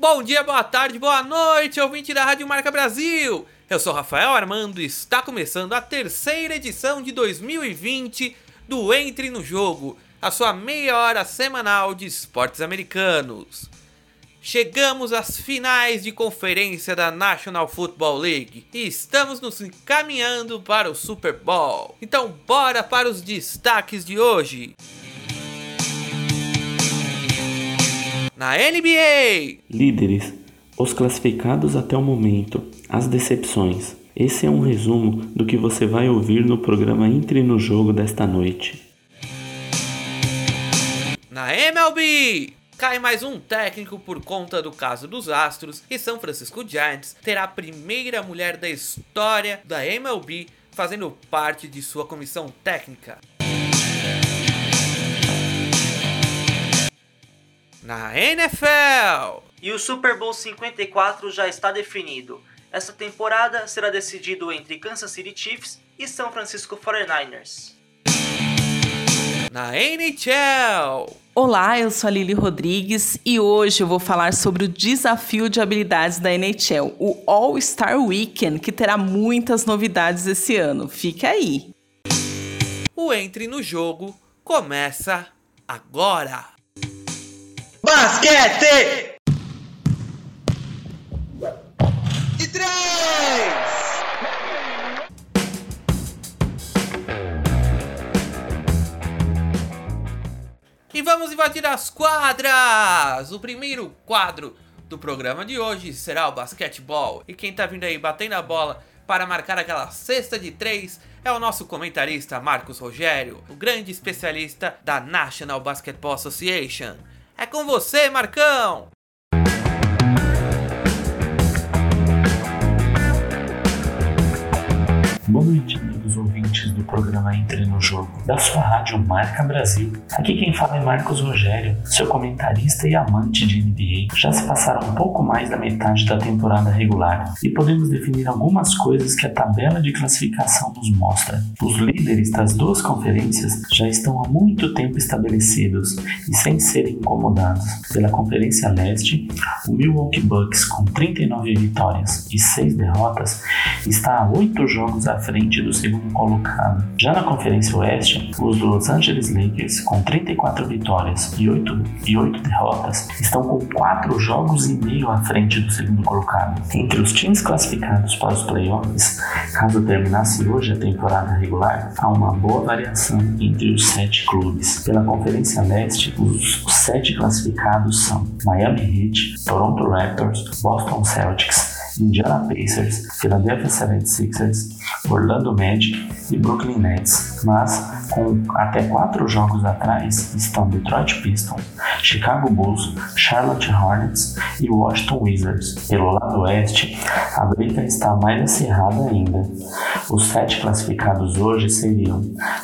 Bom dia, boa tarde, boa noite, ouvinte da Rádio Marca Brasil. Eu sou Rafael Armando e está começando a terceira edição de 2020 do Entre no Jogo, a sua meia hora semanal de esportes americanos. Chegamos às finais de conferência da National Football League e estamos nos encaminhando para o Super Bowl. Então, bora para os destaques de hoje. Na NBA, Líderes, os classificados até o momento, as decepções. Esse é um resumo do que você vai ouvir no programa Entre no Jogo desta noite. na MLB, cai mais um técnico por conta do caso dos Astros e São Francisco Giants terá a primeira mulher da história da MLB fazendo parte de sua comissão técnica. Na NFL, E o Super Bowl 54 já está definido. Essa temporada será decidido entre Kansas City Chiefs e São Francisco 49ers. na NHL, Olá, eu sou a Lili Rodrigues e hoje eu vou falar sobre o desafio de habilidades da NHL, o All-Star Weekend, que terá muitas novidades esse ano. Fica aí. o Entre no Jogo começa agora. Basquete! E três! E vamos invadir as quadras! O primeiro quadro do programa de hoje será o basquetebol. E quem tá vindo aí batendo a bola para marcar aquela cesta de três é o nosso comentarista Marcos Rogério, o grande especialista da National Basketball Association. É com você, Marcão! Boa noite, programa Entre no Jogo, da sua rádio Marca Brasil. Aqui quem fala é Marcos Rogério, seu comentarista e amante de NBA. Já se passaram um pouco mais da metade da temporada regular e podemos definir algumas coisas que a tabela de classificação nos mostra. Os líderes das duas conferências já estão há muito tempo estabelecidos e sem serem incomodados. Pela Conferência Leste, o Milwaukee Bucks, com 39 vitórias e 6 derrotas, está a 8 jogos à frente do segundo colocado. Já na Conferência Oeste, os Los Angeles Lakers, com 34 vitórias e 8, e 8 derrotas, estão com 4 jogos e meio à frente do segundo colocado. Entre os times classificados para os playoffs, caso terminasse hoje a temporada regular, há uma boa variação entre os sete clubes. Pela Conferência Leste, os sete classificados são Miami Heat, Toronto Raptors, Boston Celtics, Indiana Pacers, Philadelphia 76ers, Orlando Magic e Brooklyn Nets, mas com até quatro jogos atrás estão Detroit Pistons, Chicago Bulls, Charlotte Hornets e Washington Wizards. Pelo lado oeste, a briga está mais acirrada ainda. Os sete classificados hoje seriam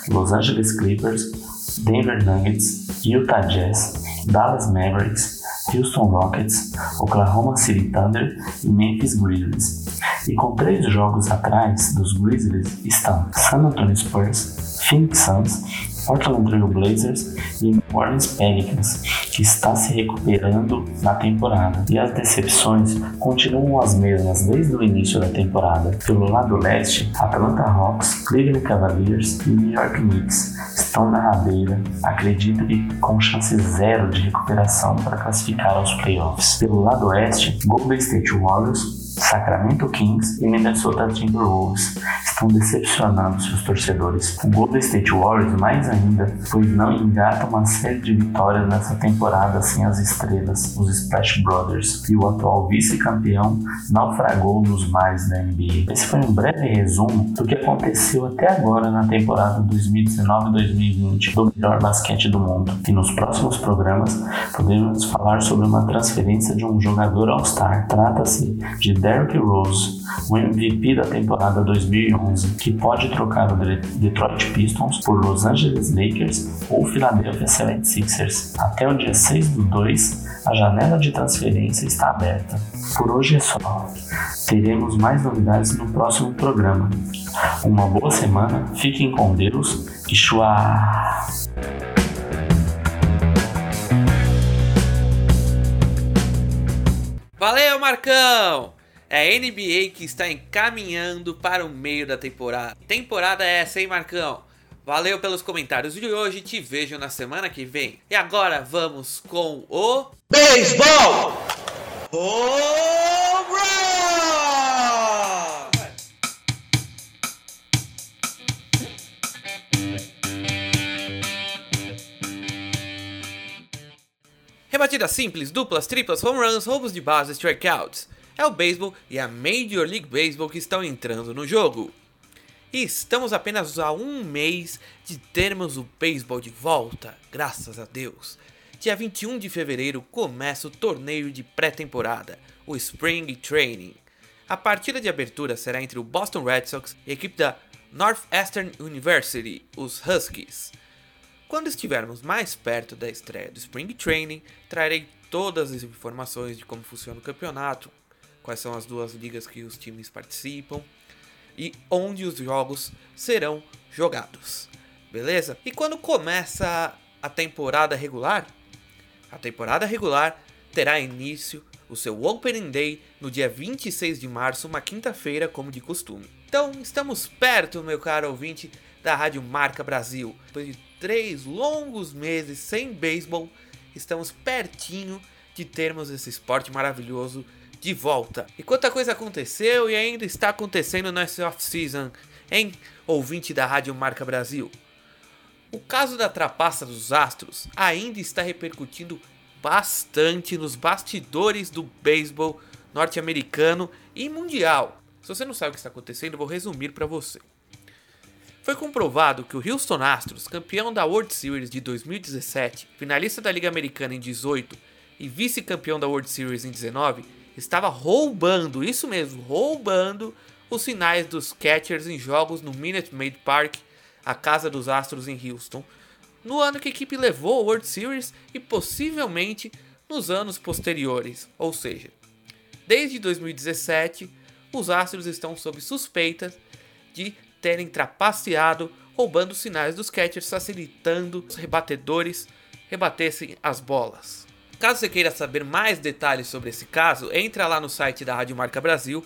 Los Angeles Clippers, Denver Nuggets, Utah Jazz, Dallas Mavericks, Houston Rockets, Oklahoma City Thunder e Memphis Grizzlies. E com três jogos atrás dos Grizzlies estão San Antonio Spurs, Phoenix Suns, Portland Trail Blazers e New Orleans Pelicans, que está se recuperando na temporada. E as decepções continuam as mesmas desde o início da temporada. Pelo lado leste, Atlanta Hawks, Cleveland Cavaliers e New York Knicks estão na rabeira, acredito que com chance zero de recuperação para classificar aos playoffs. Pelo lado oeste, Golden State Warriors, Sacramento Kings e Minnesota Timberwolves estão decepcionando seus torcedores. O Golden State Warriors mais ainda, pois não engata uma série de vitórias nessa temporada sem as estrelas, os Splash Brothers, e o atual vice-campeão naufragou nos mares da NBA. Esse foi um breve resumo do que aconteceu até agora na temporada 2019-2020 do melhor basquete do mundo. E nos próximos programas podemos falar sobre uma transferência de um jogador All-Star. Trata-se de Derrick Rose, o MVP da temporada 2011, que pode trocar o Detroit Pistons por Los Angeles Lakers ou Philadelphia 76ers. Até o dia 6 do 2, a janela de transferência está aberta. Por hoje é só. Teremos mais novidades no próximo programa. Uma boa semana, fiquem com Deus e chua! Marcão? É a NBA que está encaminhando para o meio da temporada. Temporada essa, hein, Marcão? Valeu pelos comentários de hoje, te vejo na semana que vem. E agora vamos com o. Beisebol! Home run! Rebatidas simples, duplas, triplas, home runs, roubos de base, strikeouts. É o beisebol e a Major League Baseball que estão entrando no jogo. E estamos apenas a um mês de termos o beisebol de volta, graças a Deus. Dia 21 de fevereiro começa o torneio de pré-temporada, o Spring Training. A partida de abertura será entre o Boston Red Sox e a equipe da Northwestern University, os Huskies. Quando estivermos mais perto da estreia do Spring Training, trarei todas as informações de como funciona o campeonato, quais são as duas ligas que os times participam e onde os jogos serão jogados. Beleza? E quando começa a temporada regular? A temporada regular terá início o seu Opening Day no dia 26 de março, uma quinta-feira, como de costume. Então, estamos perto, meu caro ouvinte, da Rádio Marca Brasil. Depois de três longos meses sem beisebol, estamos pertinho de termos esse esporte maravilhoso de volta. E quanta coisa aconteceu e ainda está acontecendo nessa off-season, hein, ouvinte da Rádio Marca Brasil? O caso da trapaça dos Astros ainda está repercutindo bastante nos bastidores do beisebol norte-americano e mundial. Se você não sabe o que está acontecendo, vou resumir para você. Foi comprovado que o Houston Astros, campeão da World Series de 2017, finalista da Liga Americana em 18 e vice-campeão da World Series em 19, estava roubando, isso mesmo, roubando os sinais dos catchers em jogos no Minute Maid Park, a casa dos Astros em Houston, no ano que a equipe levou a World Series e possivelmente nos anos posteriores, ou seja, desde 2017, os Astros estão sob suspeita de terem trapaceado, roubando sinais dos catchers, facilitando os rebatedores rebatessem as bolas. Caso você queira saber mais detalhes sobre esse caso, entra lá no site da Rádio Marca Brasil,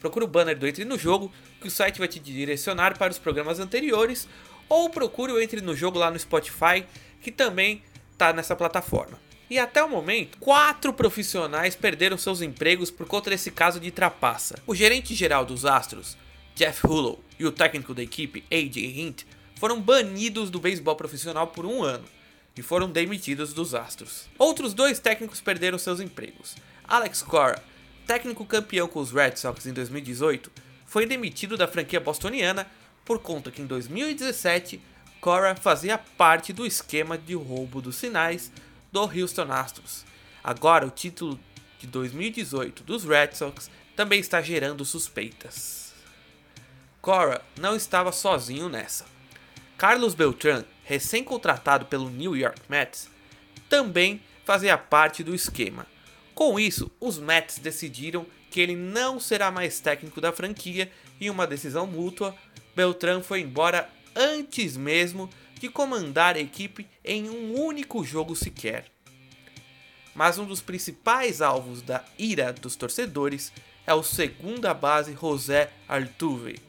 procura o banner do Entre no Jogo, que o site vai te direcionar para os programas anteriores, ou procure o Entre no Jogo lá no Spotify, que também está nessa plataforma. E até o momento, quatro profissionais perderam seus empregos por conta desse caso de trapaça. O gerente geral dos Astros, Jeff Hullo, e o técnico da equipe, A.J. Hint, foram banidos do beisebol profissional por um ano e foram demitidos dos Astros. Outros dois técnicos perderam seus empregos. Alex Cora, técnico campeão com os Red Sox em 2018, foi demitido da franquia bostoniana por conta que em 2017 Cora fazia parte do esquema de roubo dos sinais do Houston Astros. Agora o título de 2018 dos Red Sox também está gerando suspeitas. Cora não estava sozinho nessa. Carlos Beltran recém-contratado pelo New York Mets, também fazia parte do esquema. Com isso, os Mets decidiram que ele não será mais técnico da franquia e, uma decisão mútua, Beltrán foi embora antes mesmo de comandar a equipe em um único jogo sequer. Mas um dos principais alvos da ira dos torcedores é o segunda base José Altuve.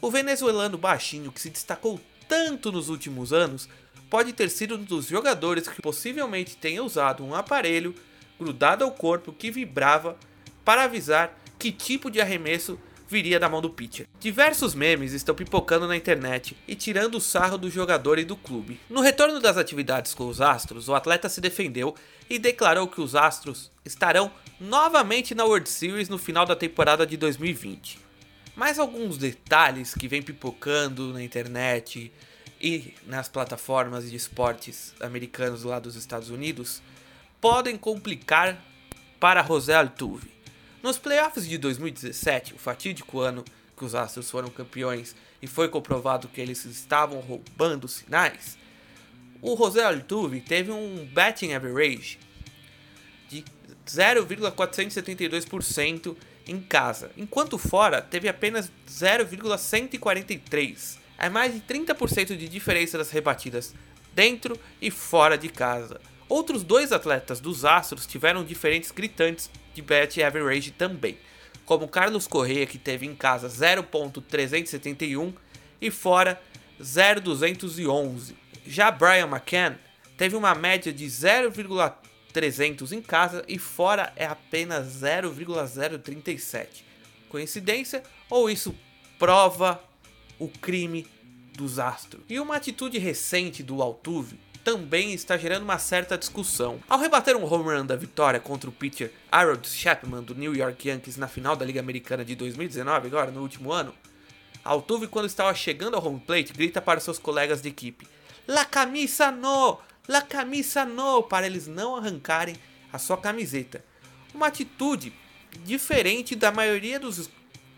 O venezuelano baixinho que se destacou tanto nos últimos anos, pode ter sido um dos jogadores que possivelmente tenha usado um aparelho grudado ao corpo que vibrava para avisar que tipo de arremesso viria da mão do pitcher. Diversos memes estão pipocando na internet e tirando o sarro do jogador e do clube. No retorno das atividades com os Astros, o atleta se defendeu e declarou que os Astros estarão novamente na World Series no final da temporada de 2020. Mais alguns detalhes que vem pipocando na internet e nas plataformas de esportes americanos lá dos Estados Unidos podem complicar para José Altuve. Nos playoffs de 2017, o fatídico ano que os Astros foram campeões e foi comprovado que eles estavam roubando sinais, o José Altuve teve um batting average de 0,472% em casa, enquanto fora teve apenas 0,143. É mais de 30% de diferença das rebatidas dentro e fora de casa. Outros dois atletas dos Astros tiveram diferentes gritantes de bet average também, como Carlos Correa, que teve em casa 0.371 e fora 0.211. Já Brian McCann teve uma média de 0,300 em casa e fora é apenas 0,037. Coincidência ou isso prova o crime dos Astros? E uma atitude recente do Altuve também está gerando uma certa discussão. Ao rebater um home run da vitória contra o pitcher Harold Chapman do New York Yankees na final da Liga Americana de 2019, agora no último ano, Altuve, quando estava chegando ao home plate, grita para seus colegas de equipe: La camisa no! La camisa no! para eles não arrancarem a sua camiseta. Uma atitude diferente da maioria dos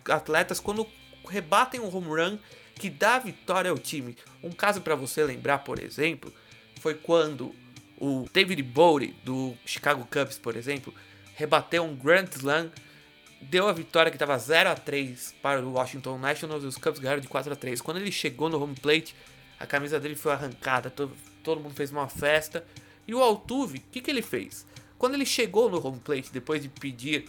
atletas quando rebatem um home run que dá vitória ao time. Um caso para você lembrar, por exemplo, foi quando o David Bowie do Chicago Cubs, por exemplo, rebateu um Grand Slam, deu a vitória que estava 0 a 3 para o Washington Nationals e os Cubs ganharam de 4 a 3. Quando ele chegou no home plate, a camisa dele foi arrancada, todo, mundo fez uma festa. E o Altuve, o que, que ele fez? Quando ele chegou no home plate, depois de pedir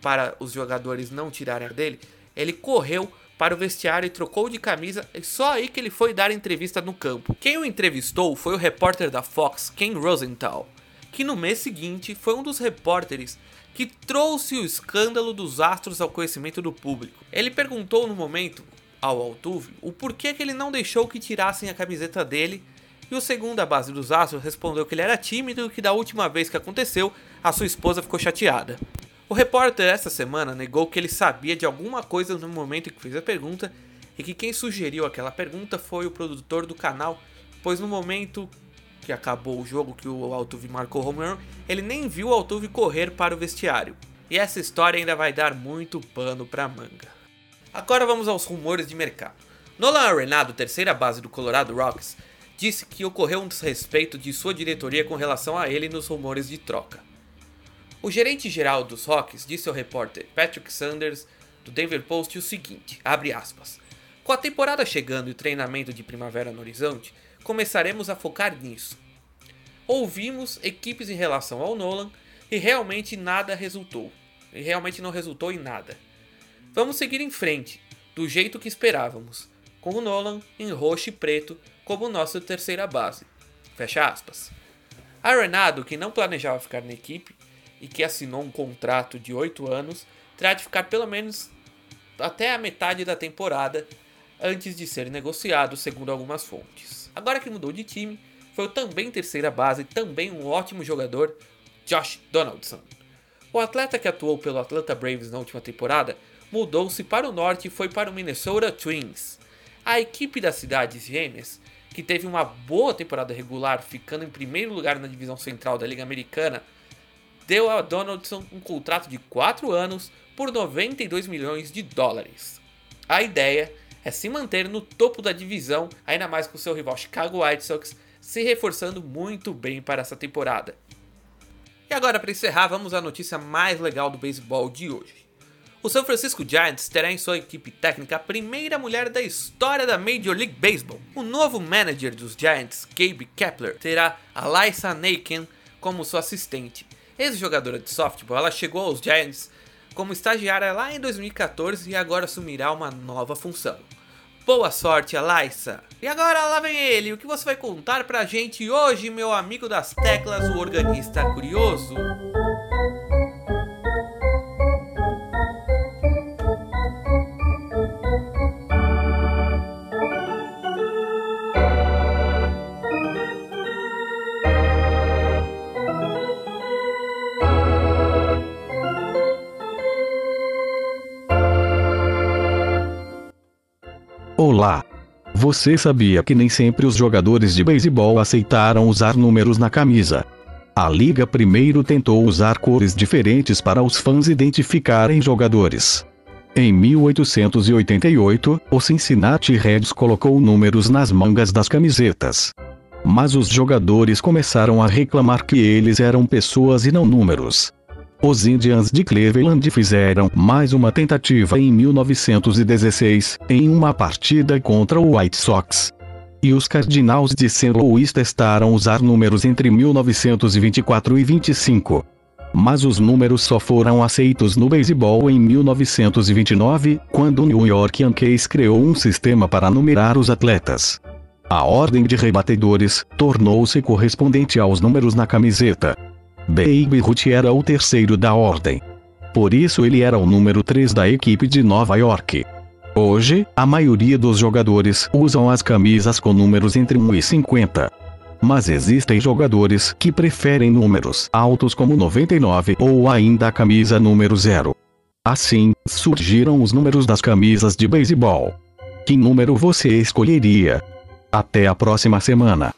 para os jogadores não tirarem a dele, ele correu para o vestiário e trocou de camisa, e só aí que ele foi dar entrevista no campo. Quem o entrevistou foi o repórter da Fox, Ken Rosenthal, que no mês seguinte foi um dos repórteres que trouxe o escândalo dos astros ao conhecimento do público. Ele perguntou no momento ao Altuve o porquê que ele não deixou que tirassem a camiseta dele, e o segundo a base dos astros respondeu que ele era tímido e que da última vez que aconteceu, a sua esposa ficou chateada. O repórter essa semana negou que ele sabia de alguma coisa no momento em que fez a pergunta e que quem sugeriu aquela pergunta foi o produtor do canal, pois no momento que acabou o jogo que o Altuve marcou home run, ele nem viu o Altuve correr para o vestiário. E essa história ainda vai dar muito pano para manga. Agora vamos aos rumores de mercado. Nolan Arenado, terceira base do Colorado Rocks, disse que ocorreu um desrespeito de sua diretoria com relação a ele nos rumores de troca. O gerente geral dos Rocks disse ao repórter Patrick Sanders do Denver Post o seguinte, aspas, Com a temporada chegando e o treinamento de primavera no horizonte, começaremos a focar nisso. Ouvimos equipes em relação ao Nolan e realmente nada resultou. E realmente não resultou em nada. Vamos seguir em frente, do jeito que esperávamos, com o Nolan em roxo e preto como nossa terceira base. Fecha aspas. Que não planejava ficar na equipe, e que assinou um contrato de 8 anos, terá de ficar pelo menos até a metade da temporada antes de ser negociado, segundo algumas fontes. Agora que mudou de time, foi o também terceira base, também um ótimo jogador, Josh Donaldson. O atleta que atuou pelo Atlanta Braves na última temporada mudou-se para o norte e foi para o Minnesota Twins. A equipe das cidades gêmeas, que teve uma boa temporada regular, ficando em primeiro lugar na divisão central da Liga Americana deu a Donaldson um contrato de 4 anos por 92 milhões de dólares. A ideia é se manter no topo da divisão, ainda mais com seu rival Chicago White Sox se reforçando muito bem para essa temporada. E agora, para encerrar, vamos à notícia mais legal do beisebol de hoje. O San Francisco Giants terá em sua equipe técnica a primeira mulher da história da Major League Baseball. O novo manager dos Giants, Gabe Kepler, terá a Lysa Naken como sua assistente. Ex-jogadora de softball, ela chegou aos Giants como estagiária lá em 2014 e agora assumirá uma nova função. Boa sorte, Alaissa! E agora lá vem ele, o que você vai contar pra gente hoje, meu amigo das teclas, o organista curioso? Você sabia que nem sempre os jogadores de beisebol aceitaram usar números na camisa? A liga primeiro tentou usar cores diferentes para os fãs identificarem jogadores. Em 1888, o Cincinnati Reds colocou números nas mangas das camisetas. Mas os jogadores começaram a reclamar que eles eram pessoas e não números. Os Indians de Cleveland fizeram mais uma tentativa em 1916, em uma partida contra o White Sox. e os Cardinals de St. Louis testaram usar números entre 1924 e 25. Mas os números só foram aceitos no beisebol em 1929, quando o New York Yankees criou um sistema para numerar os atletas. A ordem de rebatedores tornou-se correspondente aos números na camiseta. Babe era o terceiro da ordem. Por isso ele era o número 3 da equipe de Nova York. Hoje, a maioria dos jogadores usam as camisas com números entre 1 e 50. Mas existem jogadores que preferem números altos como 99 ou ainda a camisa número 0. Assim, surgiram os números das camisas de beisebol. Que número você escolheria? Até a próxima semana.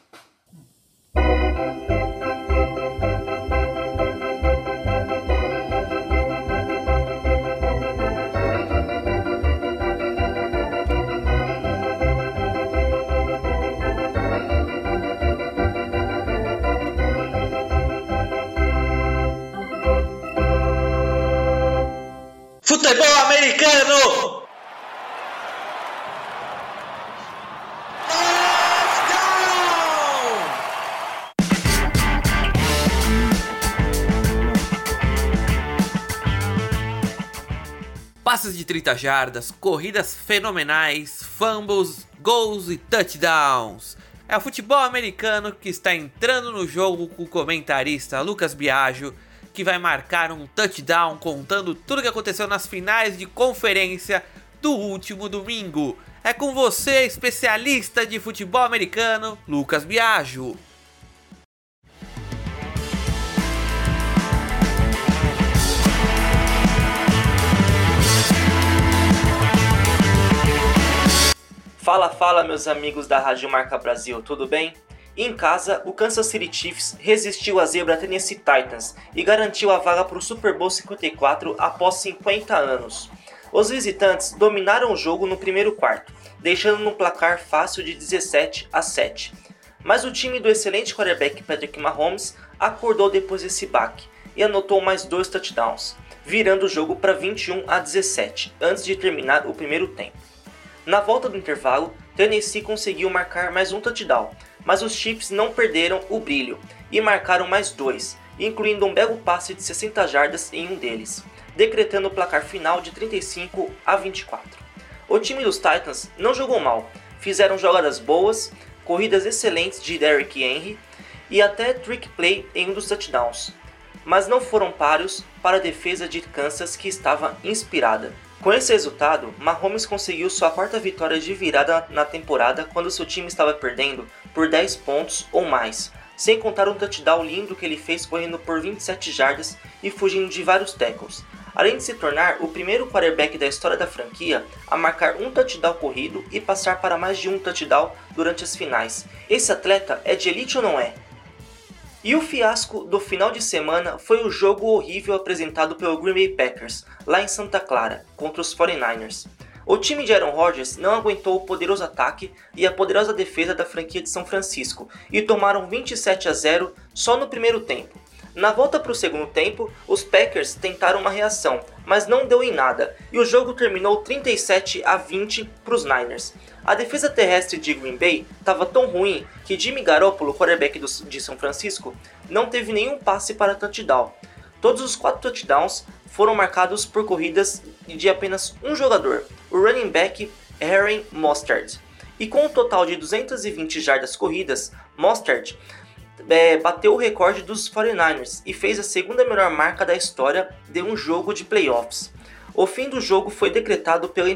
30 jardas, corridas fenomenais, fumbles, gols e touchdowns. É o futebol americano que está entrando no jogo com o comentarista Lucas Biagio, que vai marcar um touchdown contando tudo o que aconteceu nas finais de conferência do último domingo. É com você, especialista de futebol americano, Lucas Biagio. Fala, fala, meus amigos da Rádio Marca Brasil, tudo bem? Em casa, o Kansas City Chiefs resistiu à zebra Tennessee Titans e garantiu a vaga para o Super Bowl 54 após 50 anos. Os visitantes dominaram o jogo no primeiro quarto, deixando no placar fácil de 17 a 7. Mas o time do excelente quarterback Patrick Mahomes acordou depois desse baque e anotou mais dois touchdowns, virando o jogo para 21 a 17 antes de terminar o primeiro tempo. Na volta do intervalo, Tennessee conseguiu marcar mais um touchdown, mas os Chiefs não perderam o brilho e marcaram mais dois, incluindo um belo passe de 60 jardas em um deles, decretando o placar final de 35 a 24. O time dos Titans não jogou mal, fizeram jogadas boas, corridas excelentes de Derrick Henry e até trick play em um dos touchdowns, mas não foram páreos para a defesa de Kansas que estava inspirada. Com esse resultado, Mahomes conseguiu sua quarta vitória de virada na temporada quando seu time estava perdendo por 10 pontos ou mais, sem contar um touchdown lindo que ele fez correndo por 27 jardas e fugindo de vários tackles, além de se tornar o primeiro quarterback da história da franquia a marcar um touchdown corrido e passar para mais de um touchdown durante as finais. Esse atleta é de elite ou não é? E o fiasco do final de semana foi o jogo horrível apresentado pelo Green Bay Packers, lá em Santa Clara, contra os 49ers. O time de Aaron Rodgers não aguentou o poderoso ataque e a poderosa defesa da franquia de São Francisco e tomaram 27 a 0 só no primeiro tempo. Na volta para o segundo tempo, os Packers tentaram uma reação, mas não deu em nada, e o jogo terminou 37 a 20 para os Niners. A defesa terrestre de Green Bay estava tão ruim que Jimmy Garoppolo, quarterback de São Francisco, não teve nenhum passe para touchdown. Todos os quatro touchdowns foram marcados por corridas de apenas um jogador, o running back Aaron Mostert. E com um total de 220 jardas corridas, Mostert é, bateu o recorde dos 49ers e fez a segunda melhor marca da história de um jogo de playoffs. O fim do jogo foi decretado pela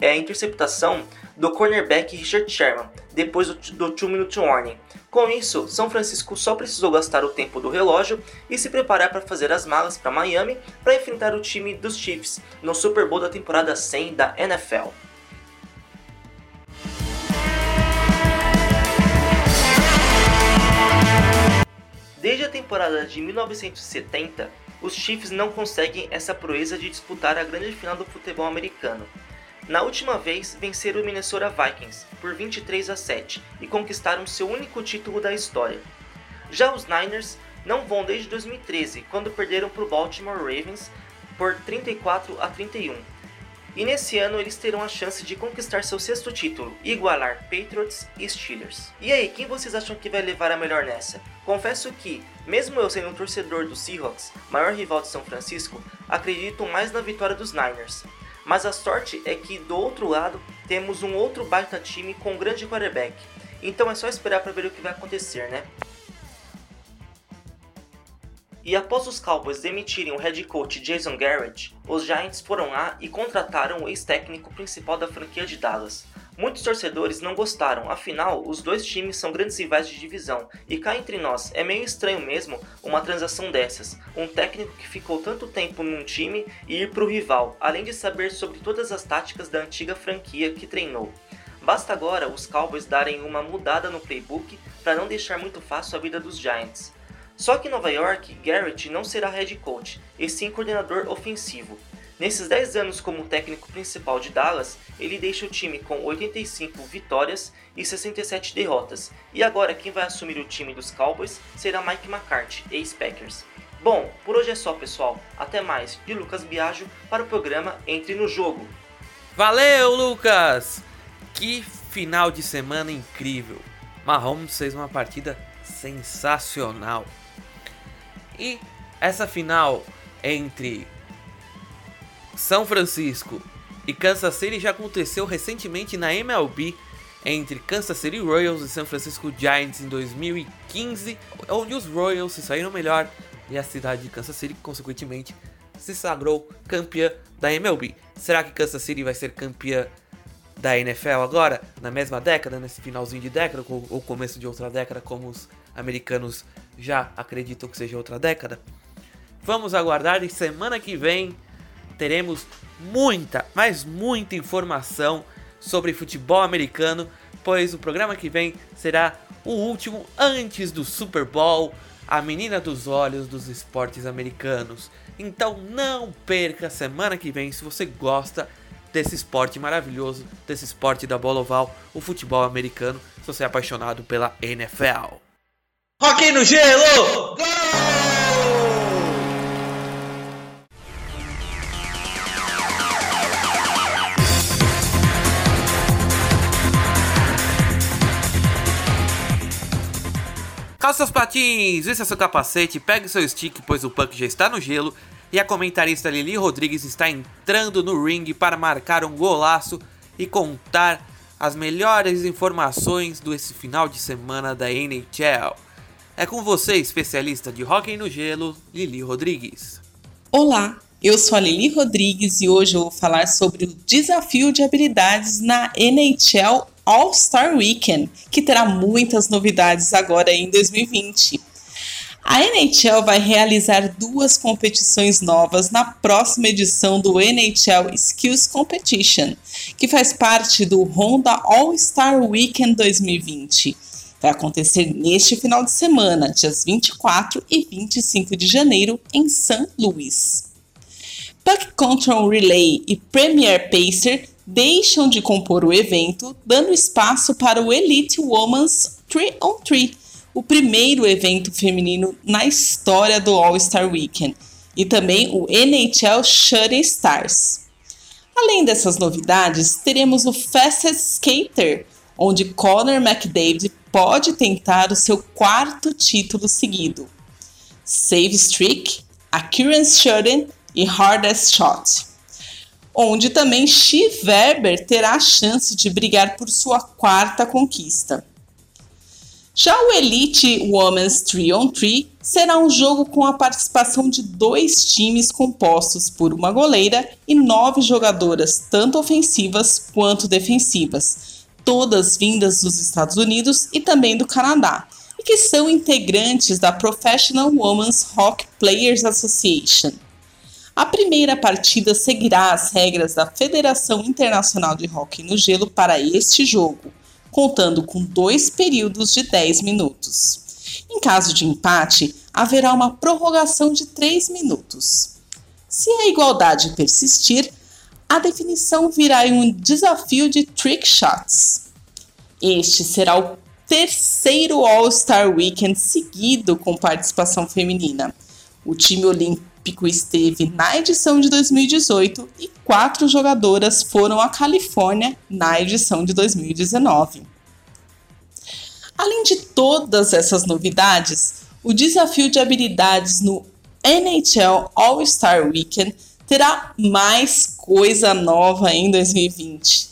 é, interceptação do cornerback Richard Sherman, depois do 2-minute warning. Com isso, São Francisco só precisou gastar o tempo do relógio e se preparar para fazer as malas para Miami para enfrentar o time dos Chiefs no Super Bowl da temporada 100 da NFL. Desde a temporada de 1970, os Chiefs não conseguem essa proeza de disputar a grande final do futebol americano. Na última vez, venceram o Minnesota Vikings por 23 a 7 e conquistaram seu único título da história. Já os Niners não vão desde 2013, quando perderam para o Baltimore Ravens por 34 a 31. E nesse ano eles terão a chance de conquistar seu sexto título, igualar Patriots e Steelers. E aí, quem vocês acham que vai levar a melhor nessa? Confesso que, mesmo eu sendo um torcedor do Seahawks, maior rival de São Francisco, acredito mais na vitória dos Niners. Mas a sorte é que do outro lado temos um outro baita time com um grande quarterback. Então é só esperar para ver o que vai acontecer, né? E após os Cowboys demitirem o head coach Jason Garrett, os Giants foram lá e contrataram o ex-técnico principal da franquia de Dallas. Muitos torcedores não gostaram, afinal, os dois times são grandes rivais de divisão, e cá entre nós, é meio estranho mesmo uma transação dessas. Um técnico que ficou tanto tempo num time e ir pro rival, além de saber sobre todas as táticas da antiga franquia que treinou. Basta agora os Cowboys darem uma mudada no playbook para não deixar muito fácil a vida dos Giants. Só que em Nova York, Garrett não será head coach, e sim coordenador ofensivo. Nesses 10 anos como técnico principal de Dallas, ele deixa o time com 85 vitórias e 67 derrotas. E agora quem vai assumir o time dos Cowboys será Mike McCarthy, ex-Packers. Bom, por hoje é só pessoal. Até mais. De Lucas Biagio para o programa Entre no Jogo. Valeu, Lucas! Que final de semana incrível. Mahomes fez uma partida sensacional. E essa final entre São Francisco e Kansas City já aconteceu recentemente na MLB entre Kansas City Royals e San Francisco Giants em 2015, onde os Royals se saíram melhor e a cidade de Kansas City, consequentemente, se sagrou campeã da MLB. Será que Kansas City vai ser campeã da NFL agora, na mesma década, nesse finalzinho de década ou começo de outra década, como os americanos já acreditam que seja outra década. Vamos aguardar e semana que vem teremos muita, mas muita informação sobre futebol americano, pois o programa que vem será o último antes do Super Bowl, a menina dos olhos dos esportes americanos. Então não perca semana que vem se você gosta desse esporte maravilhoso, desse esporte da bola oval, o futebol americano, se você é apaixonado pela NFL. Rock no gelo! Gol! Calça seus patins, vista seu capacete, pegue seu stick, pois o puck já está no gelo e a comentarista Lili Rodrigues está entrando no ringue para marcar um golaço e contar as melhores informações desse final de semana da NHL. É com você, especialista de hockey no gelo, Lili Rodrigues. Olá, eu sou a Lili Rodrigues e hoje eu vou falar sobre o desafio de habilidades na NHL All-Star Weekend, que terá muitas novidades agora em 2020. A NHL vai realizar duas competições novas na próxima edição do NHL Skills Competition, que faz parte do Honda All-Star Weekend 2020 vai acontecer neste final de semana, dias 24 e 25 de janeiro, em St. Louis. Puck Control Relay e Premier Pacer deixam de compor o evento, dando espaço para o Elite Women's 3 on 3, o primeiro evento feminino na história do All-Star Weekend, e também o NHL Shooting Stars. Além dessas novidades, teremos o Fastest Skater, onde Conor McDavid pode tentar o seu quarto título seguido. Save Streak, Accuracy Shooting e Hardest Shot, onde também Steve Weber terá a chance de brigar por sua quarta conquista. Já o Elite Women's 3 on 3 será um jogo com a participação de dois times compostos por uma goleira e nove jogadoras, tanto ofensivas quanto defensivas, todas vindas dos Estados Unidos e também do Canadá, e que são integrantes da Professional Women's Hockey Players Association. A primeira partida seguirá as regras da Federação Internacional de Hockey no Gelo para este jogo, contando com dois períodos de 10 minutos. Em caso de empate, haverá uma prorrogação de 3 minutos. Se a igualdade persistir, a definição virá em um desafio de trick shots. Este será o terceiro All-Star Weekend seguido com participação feminina. O time Olímpico esteve na edição de 2018 e quatro jogadoras foram à Califórnia na edição de 2019. Além de todas essas novidades, o desafio de habilidades no NHL All-Star Weekend terá mais coisa nova em 2020.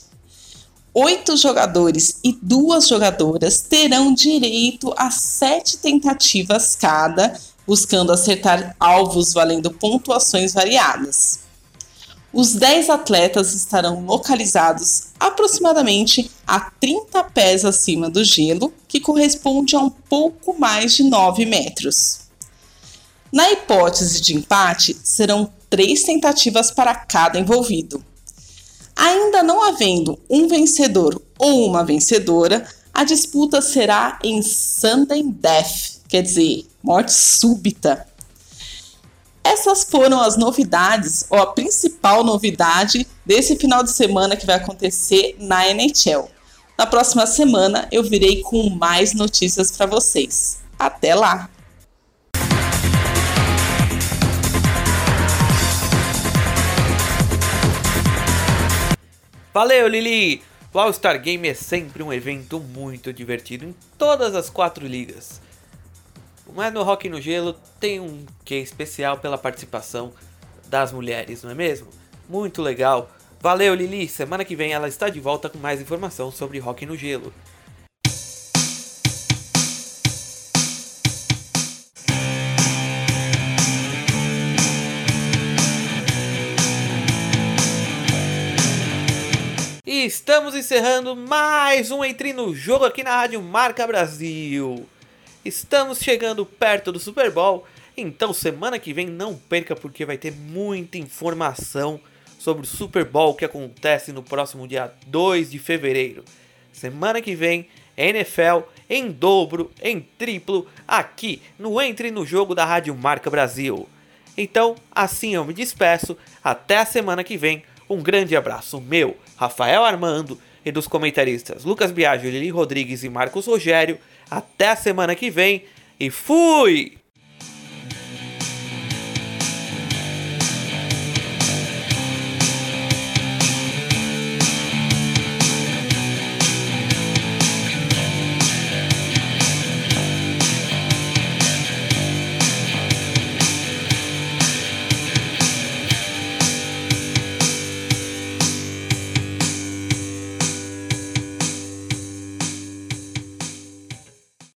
Oito jogadores e duas jogadoras terão direito a sete tentativas cada buscando acertar alvos valendo pontuações variadas. Os 10 atletas estarão localizados aproximadamente a 30 pés acima do gelo, que corresponde a um pouco mais de 9 metros. Na hipótese de empate, serão três tentativas para cada envolvido. Ainda não havendo um vencedor ou uma vencedora, a disputa será em Sudden Death, quer dizer, morte súbita. Essas foram as novidades, ou a principal novidade desse final de semana que vai acontecer na NHL. Na próxima semana eu virei com mais notícias para vocês. Até lá! Valeu, Lili! O All-Star Game é sempre um evento muito divertido em todas as quatro ligas. Mas no Rock no Gelo tem um que especial pela participação das mulheres, não é mesmo? Muito legal. Valeu, Lili. Semana que vem ela está de volta com mais informação sobre Rock no Gelo. Estamos encerrando mais um Entre no Jogo aqui na Rádio Marca Brasil. Estamos chegando perto do Super Bowl, então semana que vem não perca porque vai ter muita informação sobre o Super Bowl que acontece no próximo dia 2 de fevereiro. Semana que vem, NFL em dobro, em triplo, aqui no Entre no Jogo da Rádio Marca Brasil. Então, assim eu me despeço, até a semana que vem. Um grande abraço meu, Rafael Armando, e dos comentaristas Lucas Biagio, Lili Rodrigues e Marcos Rogério. Até a semana que vem e fui!